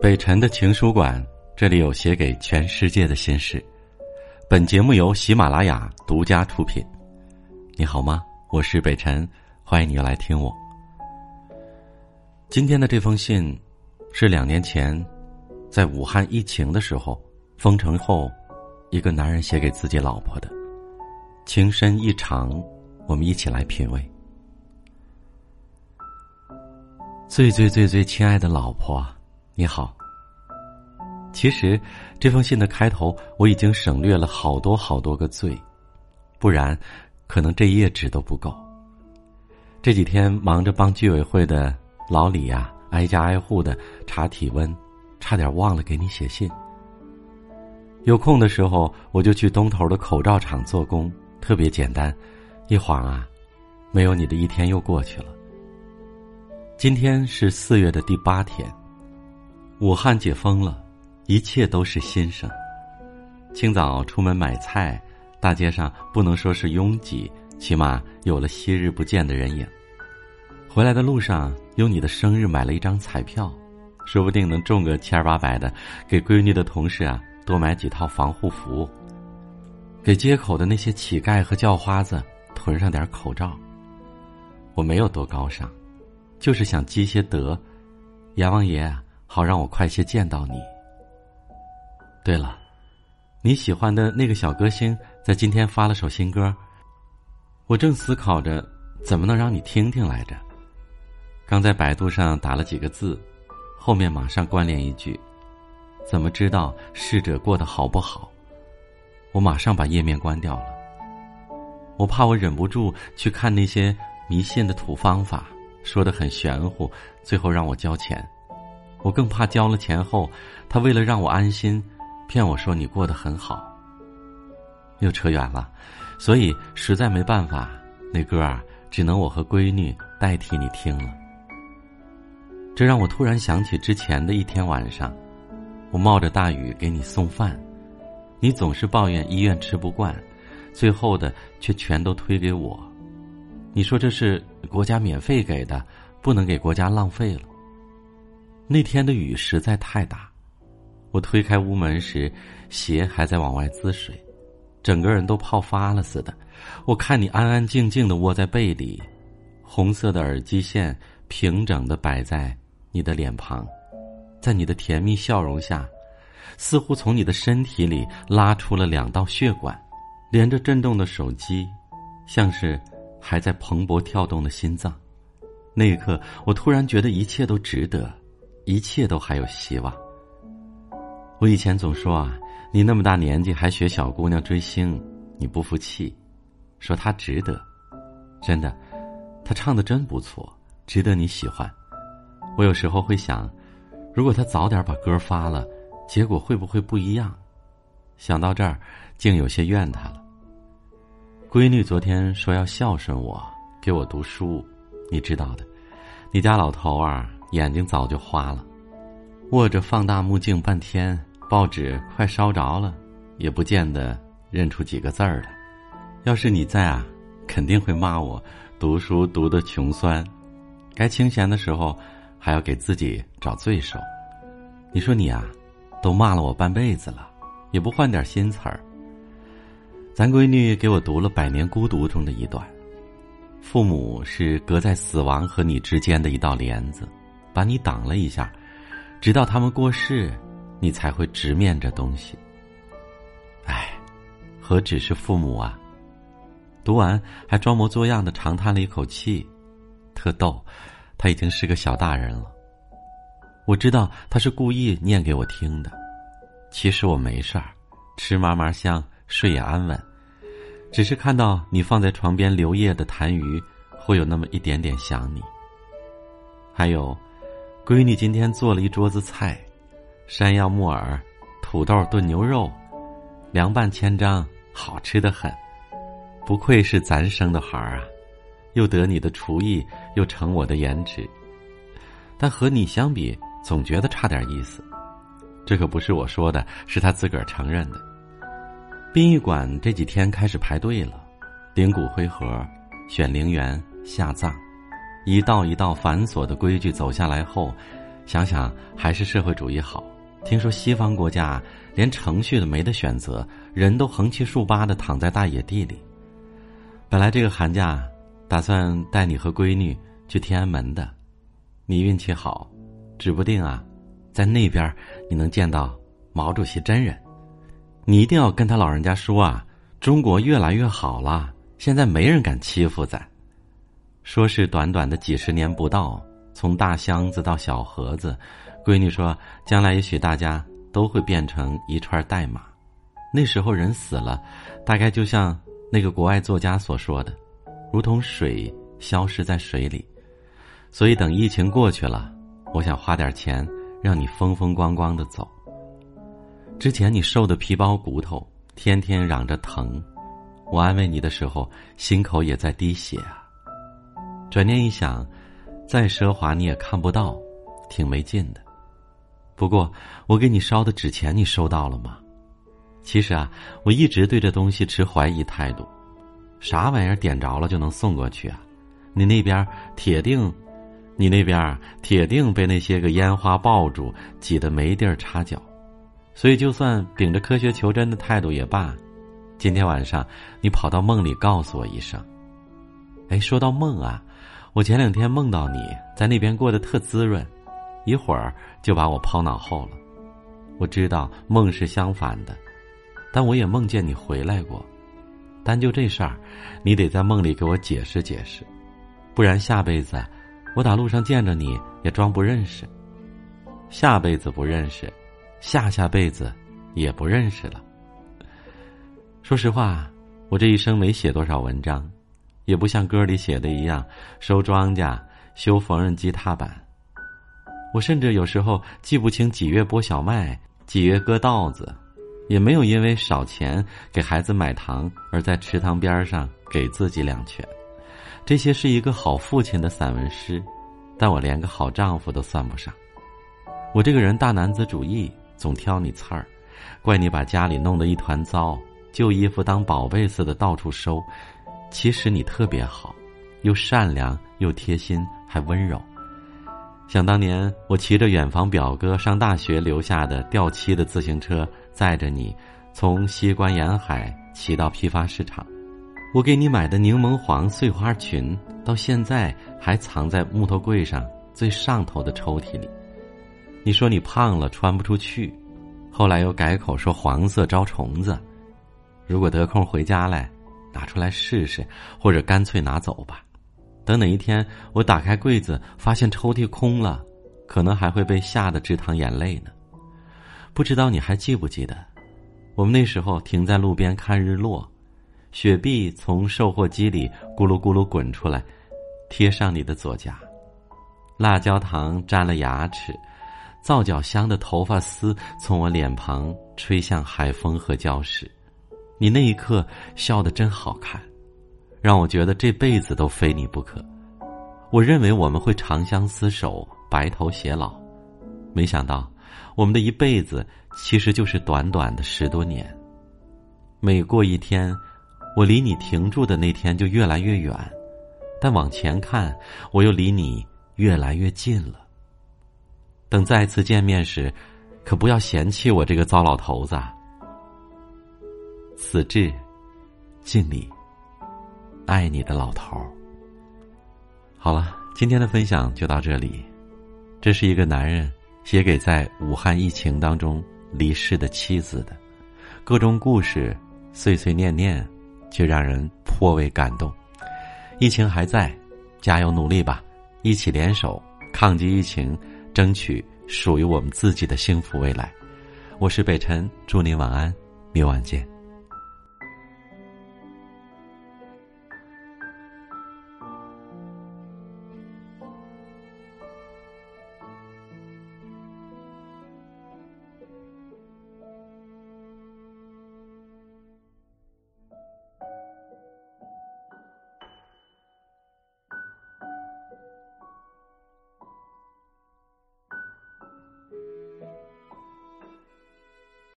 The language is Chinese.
北辰的情书馆，这里有写给全世界的心事。本节目由喜马拉雅独家出品。你好吗？我是北辰，欢迎你来听我。今天的这封信，是两年前，在武汉疫情的时候封城后，一个男人写给自己老婆的，情深意长。我们一起来品味。最最最最亲爱的老婆。你好。其实，这封信的开头我已经省略了好多好多个“最”，不然，可能这一页纸都不够。这几天忙着帮居委会的老李呀，挨家挨户的查体温，差点忘了给你写信。有空的时候，我就去东头的口罩厂做工，特别简单。一晃啊，没有你的一天又过去了。今天是四月的第八天。武汉解封了，一切都是新生。清早出门买菜，大街上不能说是拥挤，起码有了昔日不见的人影。回来的路上，用你的生日买了一张彩票，说不定能中个千八百的。给闺女的同事啊，多买几套防护服。给街口的那些乞丐和叫花子囤上点口罩。我没有多高尚，就是想积些德。阎王爷。好让我快些见到你。对了，你喜欢的那个小歌星在今天发了首新歌，我正思考着怎么能让你听听来着。刚在百度上打了几个字，后面马上关联一句：“怎么知道逝者过得好不好？”我马上把页面关掉了。我怕我忍不住去看那些迷信的土方法，说的很玄乎，最后让我交钱。我更怕交了钱后，他为了让我安心，骗我说你过得很好。又扯远了，所以实在没办法，那歌啊，只能我和闺女代替你听了。这让我突然想起之前的一天晚上，我冒着大雨给你送饭，你总是抱怨医院吃不惯，最后的却全都推给我。你说这是国家免费给的，不能给国家浪费了。那天的雨实在太大，我推开屋门时，鞋还在往外滋水，整个人都泡发了似的。我看你安安静静的窝在被里，红色的耳机线平整的摆在你的脸庞，在你的甜蜜笑容下，似乎从你的身体里拉出了两道血管，连着震动的手机，像是还在蓬勃跳动的心脏。那一刻，我突然觉得一切都值得。一切都还有希望。我以前总说啊，你那么大年纪还学小姑娘追星，你不服气，说她值得。真的，她唱的真不错，值得你喜欢。我有时候会想，如果她早点把歌发了，结果会不会不一样？想到这儿，竟有些怨她了。闺女昨天说要孝顺我，给我读书，你知道的，你家老头啊。眼睛早就花了，握着放大目镜半天，报纸快烧着了，也不见得认出几个字儿来。要是你在啊，肯定会骂我读书读的穷酸，该清闲的时候还要给自己找罪受。你说你啊，都骂了我半辈子了，也不换点新词儿。咱闺女给我读了《百年孤独》中的一段：父母是隔在死亡和你之间的一道帘子。把你挡了一下，直到他们过世，你才会直面这东西。唉，何止是父母啊！读完还装模作样的长叹了一口气，特逗。他已经是个小大人了。我知道他是故意念给我听的，其实我没事儿，吃嘛嘛香，睡也安稳。只是看到你放在床边留夜的痰盂，会有那么一点点想你。还有。闺女今天做了一桌子菜，山药木耳、土豆炖牛肉，凉拌千张，好吃的很。不愧是咱生的孩儿啊，又得你的厨艺，又成我的颜值。但和你相比，总觉得差点意思。这可不是我说的，是他自个儿承认的。殡仪馆这几天开始排队了，领骨灰盒，选陵园下葬。一道一道繁琐的规矩走下来后，想想还是社会主义好。听说西方国家连程序都没得选择，人都横七竖八的躺在大野地里。本来这个寒假打算带你和闺女去天安门的，你运气好，指不定啊，在那边你能见到毛主席真人。你一定要跟他老人家说啊，中国越来越好了，现在没人敢欺负咱。说是短短的几十年不到，从大箱子到小盒子。闺女说：“将来也许大家都会变成一串代码，那时候人死了，大概就像那个国外作家所说的，如同水消失在水里。所以等疫情过去了，我想花点钱让你风风光光的走。之前你瘦的皮包骨头，天天嚷着疼，我安慰你的时候，心口也在滴血啊。转念一想，再奢华你也看不到，挺没劲的。”不过，我给你烧的纸钱，你收到了吗？其实啊，我一直对这东西持怀疑态度。啥玩意儿点着了就能送过去啊？你那边铁定，你那边铁定被那些个烟花爆竹挤得没地儿插脚。所以，就算秉着科学求真的态度也罢，今天晚上你跑到梦里告诉我一声。哎，说到梦啊，我前两天梦到你在那边过得特滋润。一会儿就把我抛脑后了。我知道梦是相反的，但我也梦见你回来过。但就这事儿，你得在梦里给我解释解释，不然下辈子我打路上见着你也装不认识。下辈子不认识，下下辈子也不认识了。说实话，我这一生没写多少文章，也不像歌里写的一样收庄稼、修缝纫机踏板。我甚至有时候记不清几月播小麦，几月割稻子，也没有因为少钱给孩子买糖而在池塘边上给自己两拳。这些是一个好父亲的散文诗，但我连个好丈夫都算不上。我这个人大男子主义，总挑你刺儿，怪你把家里弄得一团糟，旧衣服当宝贝似的到处收。其实你特别好，又善良又贴心，还温柔。想当年，我骑着远房表哥上大学留下的掉漆的自行车，载着你从西关沿海骑到批发市场。我给你买的柠檬黄碎花裙，到现在还藏在木头柜上最上头的抽屉里。你说你胖了穿不出去，后来又改口说黄色招虫子。如果得空回家来，拿出来试试，或者干脆拿走吧。等哪一天我打开柜子，发现抽屉空了，可能还会被吓得直淌眼泪呢。不知道你还记不记得，我们那时候停在路边看日落，雪碧从售货机里咕噜咕噜滚出来，贴上你的左颊，辣椒糖沾了牙齿，皂角香的头发丝从我脸庞吹向海风和礁石，你那一刻笑得真好看。让我觉得这辈子都非你不可。我认为我们会长相厮守、白头偕老，没想到我们的一辈子其实就是短短的十多年。每过一天，我离你停住的那天就越来越远，但往前看，我又离你越来越近了。等再次见面时，可不要嫌弃我这个糟老头子。此致，敬礼。爱你的老头儿。好了，今天的分享就到这里。这是一个男人写给在武汉疫情当中离世的妻子的，各种故事碎碎念念，却让人颇为感动。疫情还在，加油努力吧！一起联手抗击疫情，争取属于我们自己的幸福未来。我是北辰，祝您晚安，明晚见。